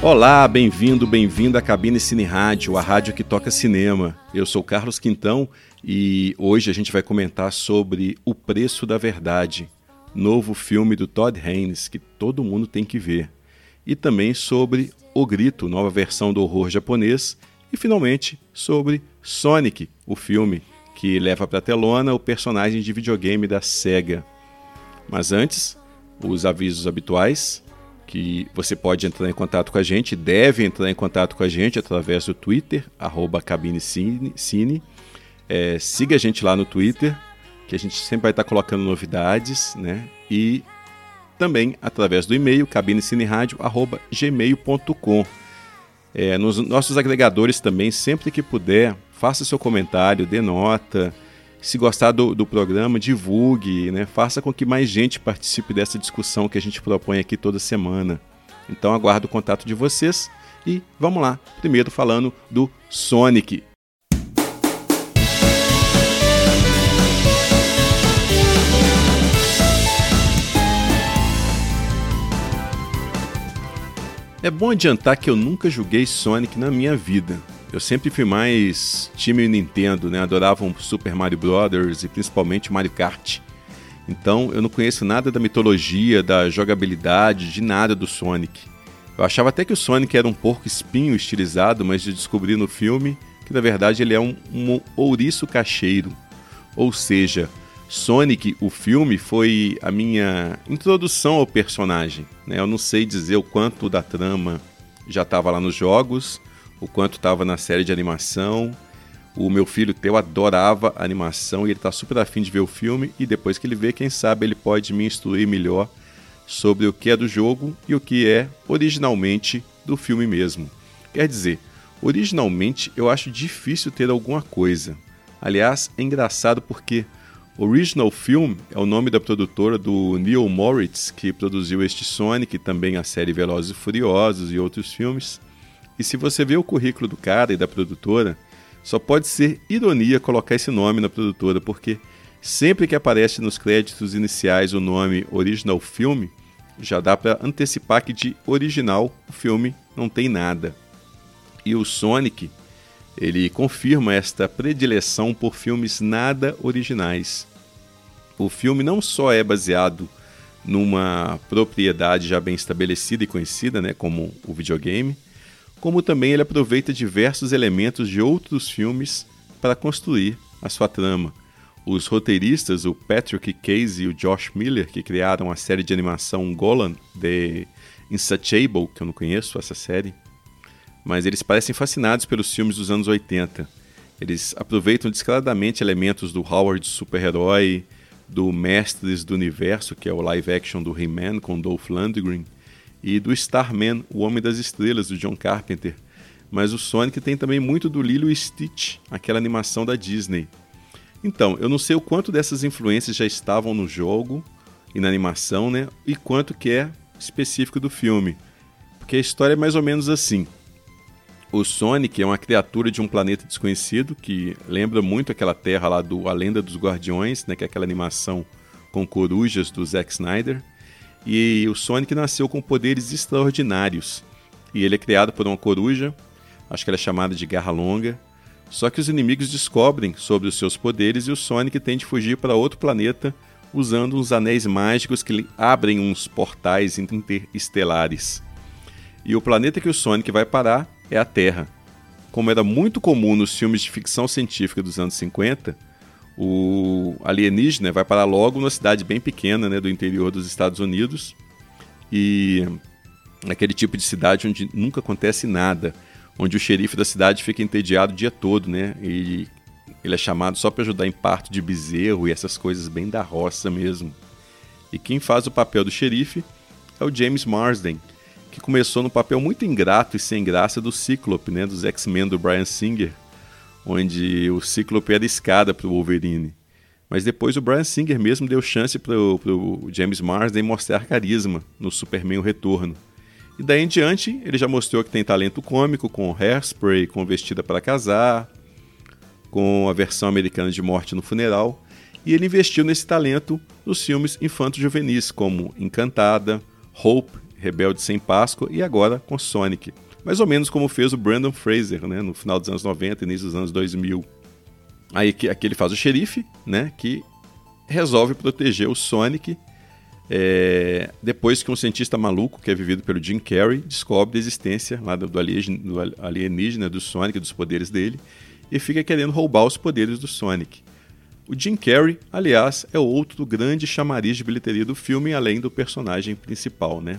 Olá, bem-vindo, bem-vindo à Cabine Cine Rádio, a rádio que toca cinema. Eu sou Carlos Quintão e hoje a gente vai comentar sobre O Preço da Verdade, novo filme do Todd Haynes que todo mundo tem que ver. E também sobre O Grito, nova versão do horror japonês. E finalmente sobre Sonic, o filme que leva para telona o personagem de videogame da SEGA. Mas antes, os avisos habituais que você pode entrar em contato com a gente, deve entrar em contato com a gente através do Twitter, arroba cabinecine. É, siga a gente lá no Twitter, que a gente sempre vai estar colocando novidades, né? E também através do e-mail cabinecineradio@gmail.com. É, nos nossos agregadores também, sempre que puder, faça seu comentário, dê nota. Se gostar do, do programa, divulgue, né? faça com que mais gente participe dessa discussão que a gente propõe aqui toda semana. Então aguardo o contato de vocês e vamos lá. Primeiro falando do Sonic. É bom adiantar que eu nunca joguei Sonic na minha vida. Eu sempre fui mais time Nintendo, né? Adoravam Super Mario Brothers e principalmente Mario Kart. Então eu não conheço nada da mitologia, da jogabilidade, de nada do Sonic. Eu achava até que o Sonic era um porco espinho estilizado, mas de descobrir no filme que na verdade ele é um, um ouriço cacheiro. Ou seja, Sonic, o filme, foi a minha introdução ao personagem. Né? Eu não sei dizer o quanto da trama já estava lá nos jogos, o quanto estava na série de animação. O meu filho Teu adorava animação e ele está super afim de ver o filme. E depois que ele vê, quem sabe ele pode me instruir melhor sobre o que é do jogo e o que é originalmente do filme mesmo. Quer dizer, originalmente eu acho difícil ter alguma coisa. Aliás, é engraçado porque Original Film é o nome da produtora do Neil Moritz, que produziu este Sonic, também a série Velozes e Furiosos e outros filmes. E se você vê o currículo do cara e da produtora, só pode ser ironia colocar esse nome na produtora, porque sempre que aparece nos créditos iniciais o nome Original Film, já dá para antecipar que de original o filme não tem nada. E o Sonic, ele confirma esta predileção por filmes nada originais. O filme não só é baseado numa propriedade já bem estabelecida e conhecida, né, como o videogame, como também ele aproveita diversos elementos de outros filmes para construir a sua trama. Os roteiristas, o Patrick Casey e o Josh Miller, que criaram a série de animação Golan, The Insatiable, que eu não conheço essa série, mas eles parecem fascinados pelos filmes dos anos 80. Eles aproveitam descaradamente elementos do Howard super-herói, do Mestres do Universo, que é o live action do He-Man com Dolph Lundgren, e do Starman, o Homem das Estrelas, do John Carpenter. Mas o Sonic tem também muito do Lilo e Stitch, aquela animação da Disney. Então, eu não sei o quanto dessas influências já estavam no jogo e na animação, né? E quanto que é específico do filme. Porque a história é mais ou menos assim. O Sonic é uma criatura de um planeta desconhecido que lembra muito aquela terra lá do A Lenda dos Guardiões, né, que é aquela animação com corujas do Zack Snyder. E o Sonic nasceu com poderes extraordinários. E ele é criado por uma coruja, acho que ela é chamada de Garra Longa. Só que os inimigos descobrem sobre os seus poderes e o Sonic tem de fugir para outro planeta usando uns anéis mágicos que abrem uns portais interestelares. E o planeta que o Sonic vai parar é a Terra. Como era muito comum nos filmes de ficção científica dos anos 50, o alienígena vai parar logo numa cidade bem pequena né, do interior dos Estados Unidos e aquele tipo de cidade onde nunca acontece nada, onde o xerife da cidade fica entediado o dia todo, né? E ele é chamado só para ajudar em parto de bezerro e essas coisas bem da roça mesmo. E quem faz o papel do xerife é o James Marsden, que começou no papel muito ingrato e sem graça do Cíclope, né, dos X-Men do Brian Singer, onde o Cíclope era escada para o Wolverine. Mas depois o Brian Singer mesmo deu chance para o James Marsden mostrar carisma no Superman O Retorno. E daí em diante, ele já mostrou que tem talento cômico com Hairspray, com Vestida para Casar, com a versão americana de Morte no Funeral, e ele investiu nesse talento nos filmes infanto-juvenis como Encantada, Hope Rebelde Sem Páscoa e agora com Sonic. Mais ou menos como fez o Brandon Fraser, né, no final dos anos 90 início dos anos 2000. Aí aqui ele faz o xerife, né, que resolve proteger o Sonic é, depois que um cientista maluco, que é vivido pelo Jim Carrey, descobre a existência lá do, do alienígena do Sonic, dos poderes dele, e fica querendo roubar os poderes do Sonic. O Jim Carrey, aliás, é outro grande chamariz de bilheteria do filme, além do personagem principal, né?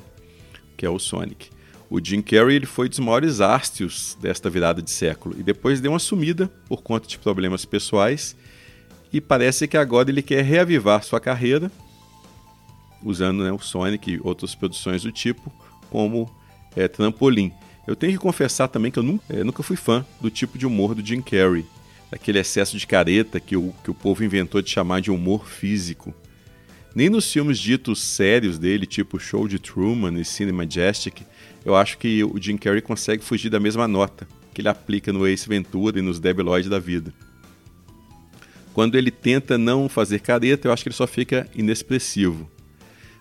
Que é o Sonic. O Jim Carrey ele foi dos maiores ástios desta virada de século e depois deu uma sumida por conta de problemas pessoais e parece que agora ele quer reavivar sua carreira usando né, o Sonic e outras produções do tipo como é, trampolim. Eu tenho que confessar também que eu nunca, é, nunca fui fã do tipo de humor do Jim Carrey, daquele excesso de careta que o, que o povo inventou de chamar de humor físico. Nem nos filmes ditos sérios dele, tipo Show de Truman e Cine Majestic, eu acho que o Jim Carrey consegue fugir da mesma nota que ele aplica no Ace Ventura e nos Debiloid da vida. Quando ele tenta não fazer careta, eu acho que ele só fica inexpressivo.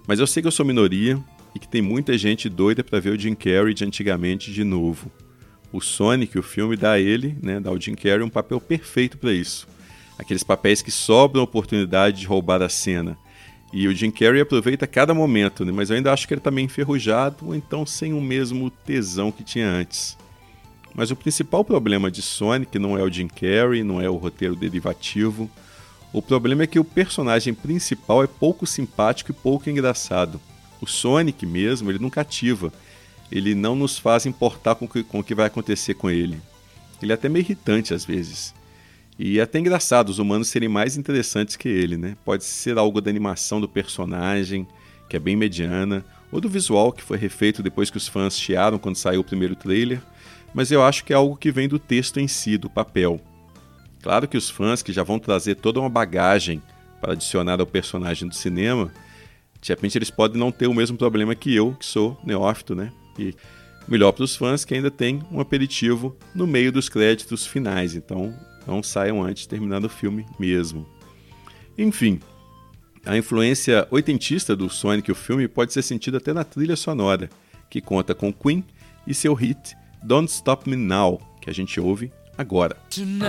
Mas eu sei que eu sou minoria e que tem muita gente doida para ver o Jim Carrey de antigamente de novo. O Sonic, o filme, dá a ele, né, dá ao Jim Carrey um papel perfeito para isso. Aqueles papéis que sobram a oportunidade de roubar a cena. E o Jim Carrey aproveita cada momento, né, mas eu ainda acho que ele está meio enferrujado ou então sem o mesmo tesão que tinha antes. Mas o principal problema de Sonic não é o Jim Carrey, não é o roteiro derivativo, o problema é que o personagem principal é pouco simpático e pouco engraçado. O Sonic mesmo, ele nunca ativa. Ele não nos faz importar com, que, com o que vai acontecer com ele. Ele é até meio irritante às vezes. E é até engraçado os humanos serem mais interessantes que ele, né? Pode ser algo da animação do personagem, que é bem mediana, ou do visual, que foi refeito depois que os fãs chiaram quando saiu o primeiro trailer, mas eu acho que é algo que vem do texto em si, do papel. Claro que os fãs que já vão trazer toda uma bagagem para adicionar ao personagem do cinema, de repente eles podem não ter o mesmo problema que eu, que sou neófito, né? E melhor para os fãs que ainda tem um aperitivo no meio dos créditos finais, então não saiam antes de terminar o filme mesmo. Enfim, a influência oitentista do Sonic o filme pode ser sentida até na trilha sonora, que conta com Queen e seu hit Don't Stop Me Now, que a gente ouve agora. Tonight,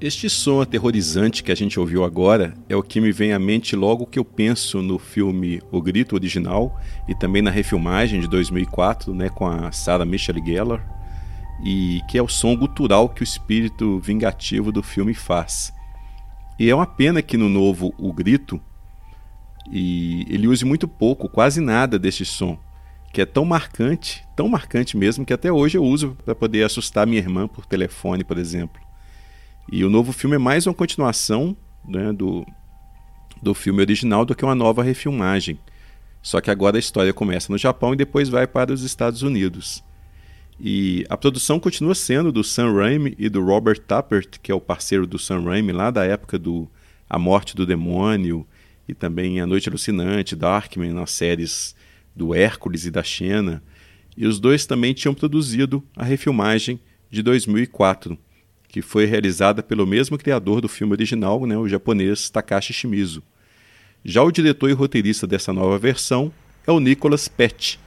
Este som aterrorizante que a gente ouviu agora é o que me vem à mente logo que eu penso no filme O Grito original e também na refilmagem de 2004, né, com a Sarah Michelle Gellar, e que é o som gutural que o espírito vingativo do filme faz. E é uma pena que no novo O Grito e ele use muito pouco, quase nada deste som, que é tão marcante, tão marcante mesmo que até hoje eu uso para poder assustar minha irmã por telefone, por exemplo. E o novo filme é mais uma continuação né, do, do filme original do que uma nova refilmagem. Só que agora a história começa no Japão e depois vai para os Estados Unidos. E a produção continua sendo do Sam Raimi e do Robert Tappert, que é o parceiro do Sam Raimi lá da época do A Morte do Demônio e também A Noite Alucinante, Darkman, nas séries do Hércules e da Xena. E os dois também tinham produzido a refilmagem de 2004 que foi realizada pelo mesmo criador do filme original, né, o japonês Takashi Shimizu. Já o diretor e roteirista dessa nova versão é o Nicholas Pett,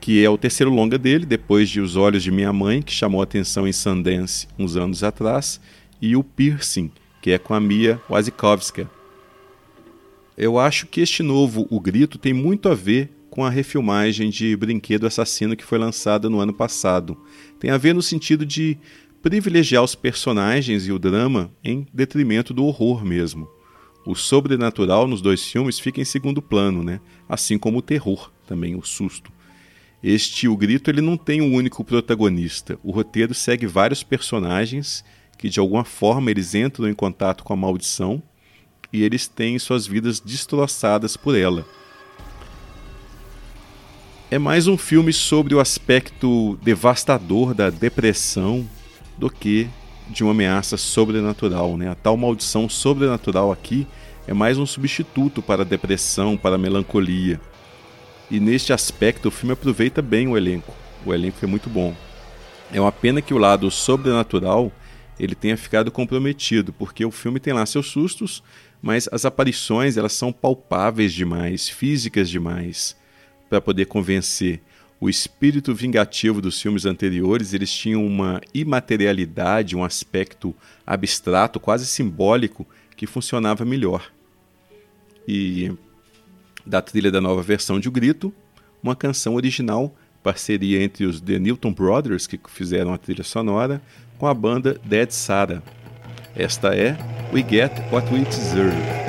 que é o terceiro longa dele, depois de Os Olhos de Minha Mãe, que chamou a atenção em Sundance uns anos atrás, e o Piercing, que é com a Mia Wasikowska. Eu acho que este novo O Grito tem muito a ver com a refilmagem de Brinquedo Assassino que foi lançada no ano passado. Tem a ver no sentido de privilegiar os personagens e o drama em detrimento do horror mesmo. O sobrenatural nos dois filmes fica em segundo plano, né? assim como o terror, também o susto. Este O Grito ele não tem um único protagonista. O roteiro segue vários personagens que de alguma forma eles entram em contato com a maldição e eles têm suas vidas destroçadas por ela. É mais um filme sobre o aspecto devastador da depressão do que de uma ameaça sobrenatural. Né? A tal maldição sobrenatural aqui é mais um substituto para a depressão, para a melancolia. E neste aspecto o filme aproveita bem o elenco. O elenco é muito bom. É uma pena que o lado sobrenatural ele tenha ficado comprometido, porque o filme tem lá seus sustos, mas as aparições elas são palpáveis demais, físicas demais, para poder convencer o espírito vingativo dos filmes anteriores, eles tinham uma imaterialidade, um aspecto abstrato, quase simbólico, que funcionava melhor. E da trilha da nova versão de O Grito, uma canção original, parceria entre os The Newton Brothers, que fizeram a trilha sonora, com a banda Dead Sarah. Esta é We Get What We Deserve.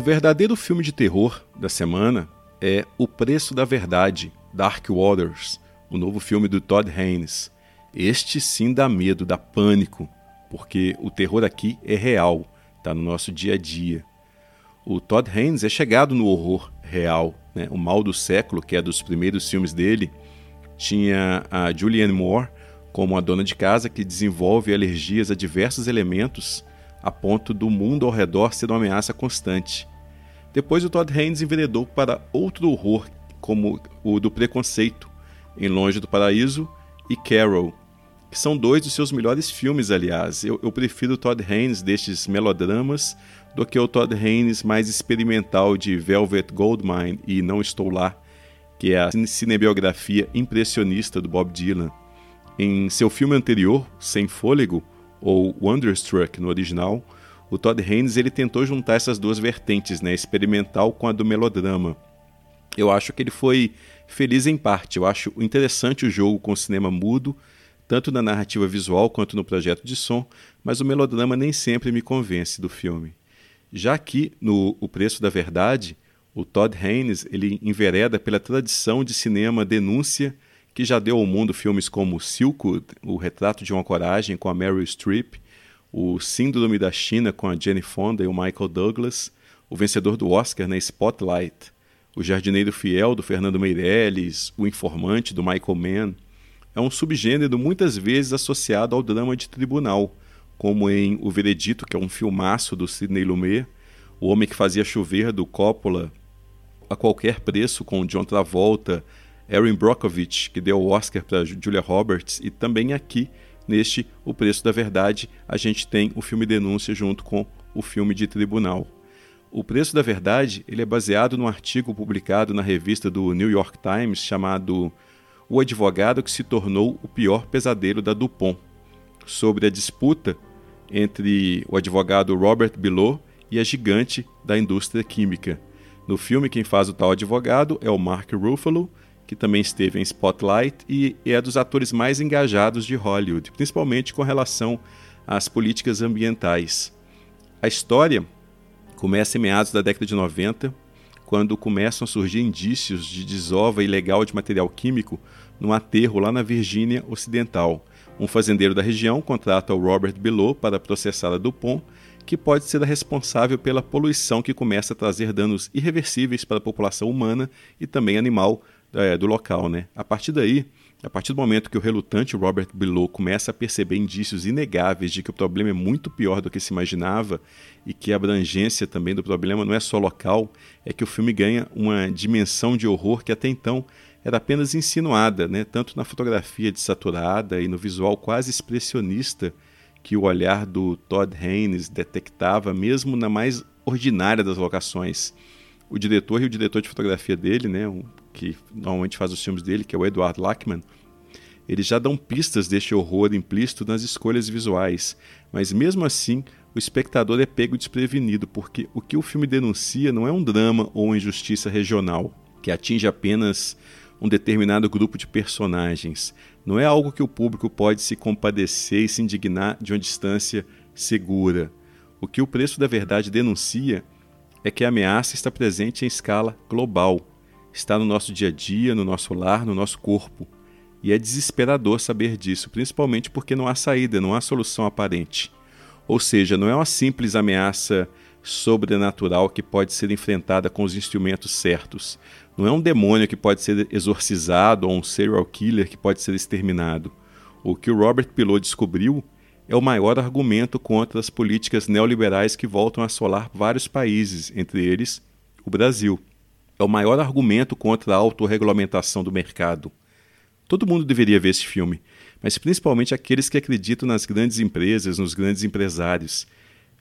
Verdadeiro filme de terror da semana é O Preço da Verdade, Dark Waters, o novo filme do Todd Haynes. Este sim dá medo, dá pânico, porque o terror aqui é real, está no nosso dia a dia. O Todd Haynes é chegado no horror real. Né? O Mal do Século, que é dos primeiros filmes dele, tinha a Julianne Moore como a dona de casa que desenvolve alergias a diversos elementos a ponto do mundo ao redor ser uma ameaça constante. Depois o Todd Haynes enveredou para outro horror, como o do preconceito, em Longe do Paraíso e Carol, que são dois dos seus melhores filmes, aliás. Eu, eu prefiro o Todd Haynes destes melodramas do que o Todd Haynes mais experimental de Velvet Goldmine e Não Estou Lá, que é a cinebiografia impressionista do Bob Dylan. Em seu filme anterior, Sem Fôlego, ou Wonderstruck no original, o Todd Haynes ele tentou juntar essas duas vertentes, né, experimental com a do melodrama. Eu acho que ele foi feliz em parte. Eu acho interessante o jogo com o cinema mudo, tanto na narrativa visual quanto no projeto de som, mas o melodrama nem sempre me convence do filme. Já aqui, no O Preço da Verdade, o Todd Haynes ele envereda pela tradição de cinema denúncia que já deu ao mundo filmes como Silkwood, O Retrato de uma Coragem, com a Meryl Streep, O Síndrome da China, com a Jenny Fonda e o Michael Douglas, o vencedor do Oscar na Spotlight, O Jardineiro Fiel, do Fernando Meirelles, O Informante, do Michael Mann. É um subgênero muitas vezes associado ao drama de tribunal, como em O Veredito, que é um filmaço do Sidney Lumet, O Homem que Fazia Chover, do Coppola, A Qualquer Preço, com John Travolta, Erin Brockovich, que deu o Oscar para Julia Roberts, e também aqui, neste O Preço da Verdade, a gente tem o filme Denúncia junto com o filme de Tribunal. O Preço da Verdade ele é baseado num artigo publicado na revista do New York Times chamado O Advogado que se tornou o pior pesadelo da Dupont, sobre a disputa entre o advogado Robert Billow e a gigante da indústria química. No filme, quem faz o tal advogado é o Mark Ruffalo, que também esteve em Spotlight e é dos atores mais engajados de Hollywood, principalmente com relação às políticas ambientais. A história começa em meados da década de 90, quando começam a surgir indícios de desova ilegal de material químico num aterro lá na Virgínia Ocidental. Um fazendeiro da região contrata o Robert Below para processar a DuPont, que pode ser a responsável pela poluição que começa a trazer danos irreversíveis para a população humana e também animal é, do local. Né? A partir daí, a partir do momento que o relutante Robert Below começa a perceber indícios inegáveis de que o problema é muito pior do que se imaginava e que a abrangência também do problema não é só local, é que o filme ganha uma dimensão de horror que até então era apenas insinuada, né? tanto na fotografia desaturada e no visual quase expressionista que o olhar do Todd Haynes detectava, mesmo na mais ordinária das locações. O diretor e o diretor de fotografia dele, né, que normalmente faz os filmes dele, que é o Edward Lachman, eles já dão pistas deste horror implícito nas escolhas visuais, mas mesmo assim o espectador é pego desprevenido, porque o que o filme denuncia não é um drama ou uma injustiça regional, que atinge apenas um determinado grupo de personagens. Não é algo que o público pode se compadecer e se indignar de uma distância segura. O que o preço da verdade denuncia é que a ameaça está presente em escala global está no nosso dia a dia, no nosso lar, no nosso corpo. E é desesperador saber disso, principalmente porque não há saída, não há solução aparente. Ou seja, não é uma simples ameaça sobrenatural que pode ser enfrentada com os instrumentos certos. Não é um demônio que pode ser exorcizado ou um serial killer que pode ser exterminado. O que o Robert Pilot descobriu é o maior argumento contra as políticas neoliberais que voltam a assolar vários países, entre eles o Brasil é o maior argumento contra a autorregulamentação do mercado. Todo mundo deveria ver esse filme, mas principalmente aqueles que acreditam nas grandes empresas, nos grandes empresários.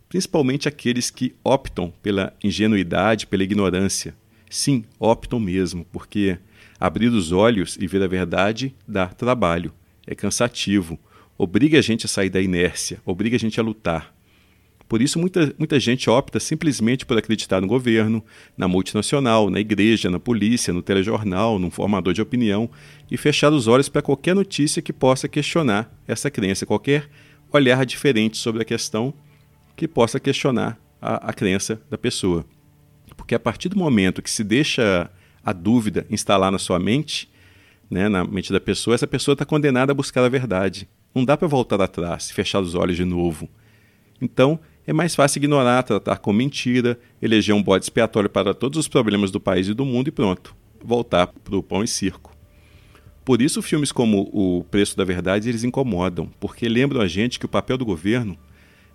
Principalmente aqueles que optam pela ingenuidade, pela ignorância. Sim, optam mesmo, porque abrir os olhos e ver a verdade dá trabalho, é cansativo, obriga a gente a sair da inércia, obriga a gente a lutar. Por isso, muita, muita gente opta simplesmente por acreditar no governo, na multinacional, na igreja, na polícia, no telejornal, num formador de opinião e fechar os olhos para qualquer notícia que possa questionar essa crença, qualquer olhar diferente sobre a questão que possa questionar a, a crença da pessoa. porque a partir do momento que se deixa a dúvida instalar na sua mente, né, na mente da pessoa, essa pessoa está condenada a buscar a verdade. Não dá para voltar atrás, fechar os olhos de novo. Então, é mais fácil ignorar, tratar com mentira, eleger um bode expiatório para todos os problemas do país e do mundo e pronto, voltar para o pão e circo. Por isso, filmes como O Preço da Verdade eles incomodam, porque lembram a gente que o papel do governo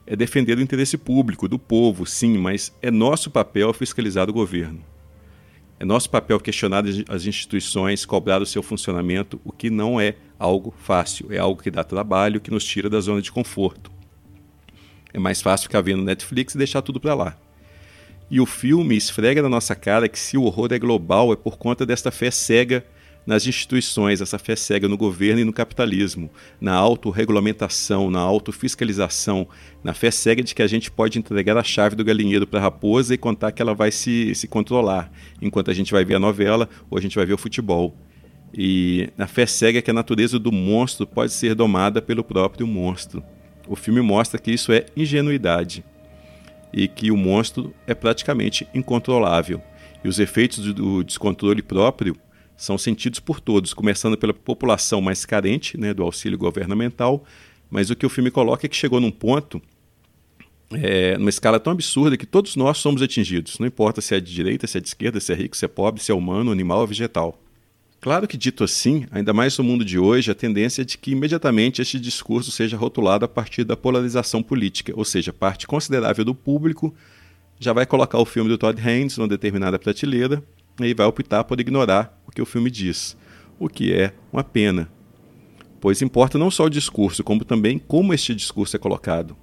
é defender o interesse público, do povo, sim, mas é nosso papel fiscalizar o governo. É nosso papel questionar as instituições, cobrar o seu funcionamento, o que não é algo fácil, é algo que dá trabalho, que nos tira da zona de conforto. É mais fácil ficar vendo Netflix e deixar tudo para lá. E o filme esfrega na nossa cara que se o horror é global é por conta desta fé cega nas instituições, essa fé cega no governo e no capitalismo, na autorregulamentação, na autofiscalização, na fé cega de que a gente pode entregar a chave do galinheiro para a raposa e contar que ela vai se, se controlar, enquanto a gente vai ver a novela ou a gente vai ver o futebol. E na fé cega que a natureza do monstro pode ser domada pelo próprio monstro. O filme mostra que isso é ingenuidade e que o monstro é praticamente incontrolável. E os efeitos do descontrole próprio são sentidos por todos, começando pela população mais carente né, do auxílio governamental, mas o que o filme coloca é que chegou num ponto, é, numa escala tão absurda, que todos nós somos atingidos, não importa se é de direita, se é de esquerda, se é rico, se é pobre, se é humano, animal ou vegetal. Claro que, dito assim, ainda mais no mundo de hoje, a tendência é de que imediatamente este discurso seja rotulado a partir da polarização política, ou seja, parte considerável do público já vai colocar o filme do Todd Haynes numa determinada prateleira e vai optar por ignorar o que o filme diz, o que é uma pena, pois importa não só o discurso, como também como este discurso é colocado.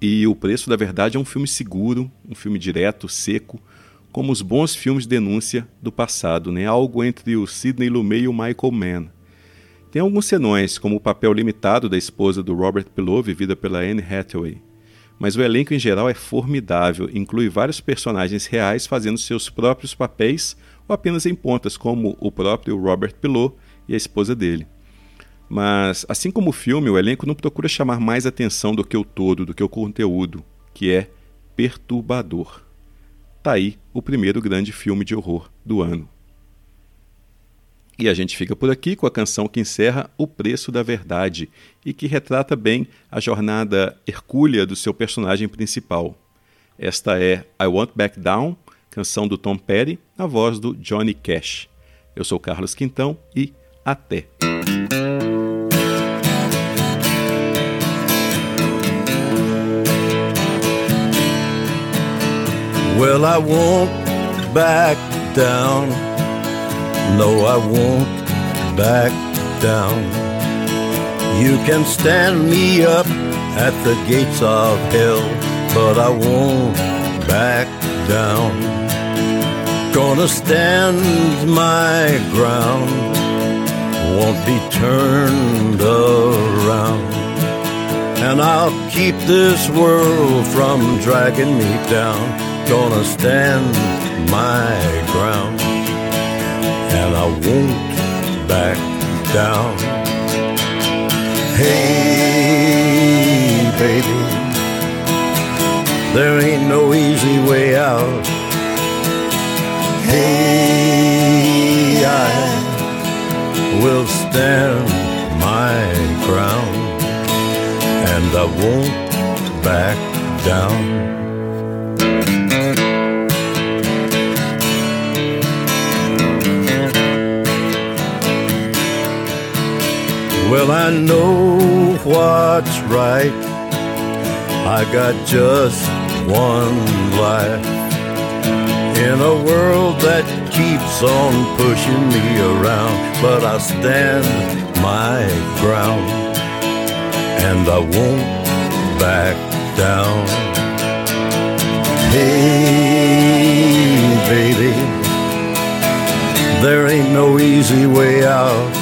E O Preço da Verdade é um filme seguro, um filme direto, seco, como os bons filmes de denúncia do passado, né? algo entre o Sidney Lumet e o Michael Mann. Tem alguns senões, como o papel limitado da esposa do Robert Pillow, vivida pela Anne Hathaway, mas o elenco em geral é formidável, inclui vários personagens reais fazendo seus próprios papéis ou apenas em pontas, como o próprio Robert Pillow e a esposa dele. Mas, assim como o filme, o elenco não procura chamar mais atenção do que o todo, do que o conteúdo, que é perturbador. Tá aí o primeiro grande filme de horror do ano. E a gente fica por aqui com a canção que encerra O Preço da Verdade e que retrata bem a jornada hercúlea do seu personagem principal. Esta é I Want Back Down, canção do Tom Petty, na voz do Johnny Cash. Eu sou Carlos Quintão e até! Well, I won't back down. No, I won't back down. You can stand me up at the gates of hell, but I won't back down. Gonna stand my ground, won't be turned around. And I'll keep this world from dragging me down. Gonna stand my ground and I won't back down. Hey, baby, there ain't no easy way out. Hey, I will stand my ground and I won't back down. Well, I know what's right. I got just one life in a world that keeps on pushing me around. But I stand my ground and I won't back down. Hey, baby, there ain't no easy way out.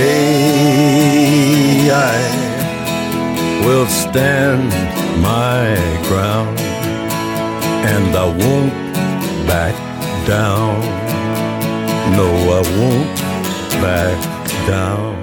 Hey, I will stand my ground and I won't back down. No, I won't back down.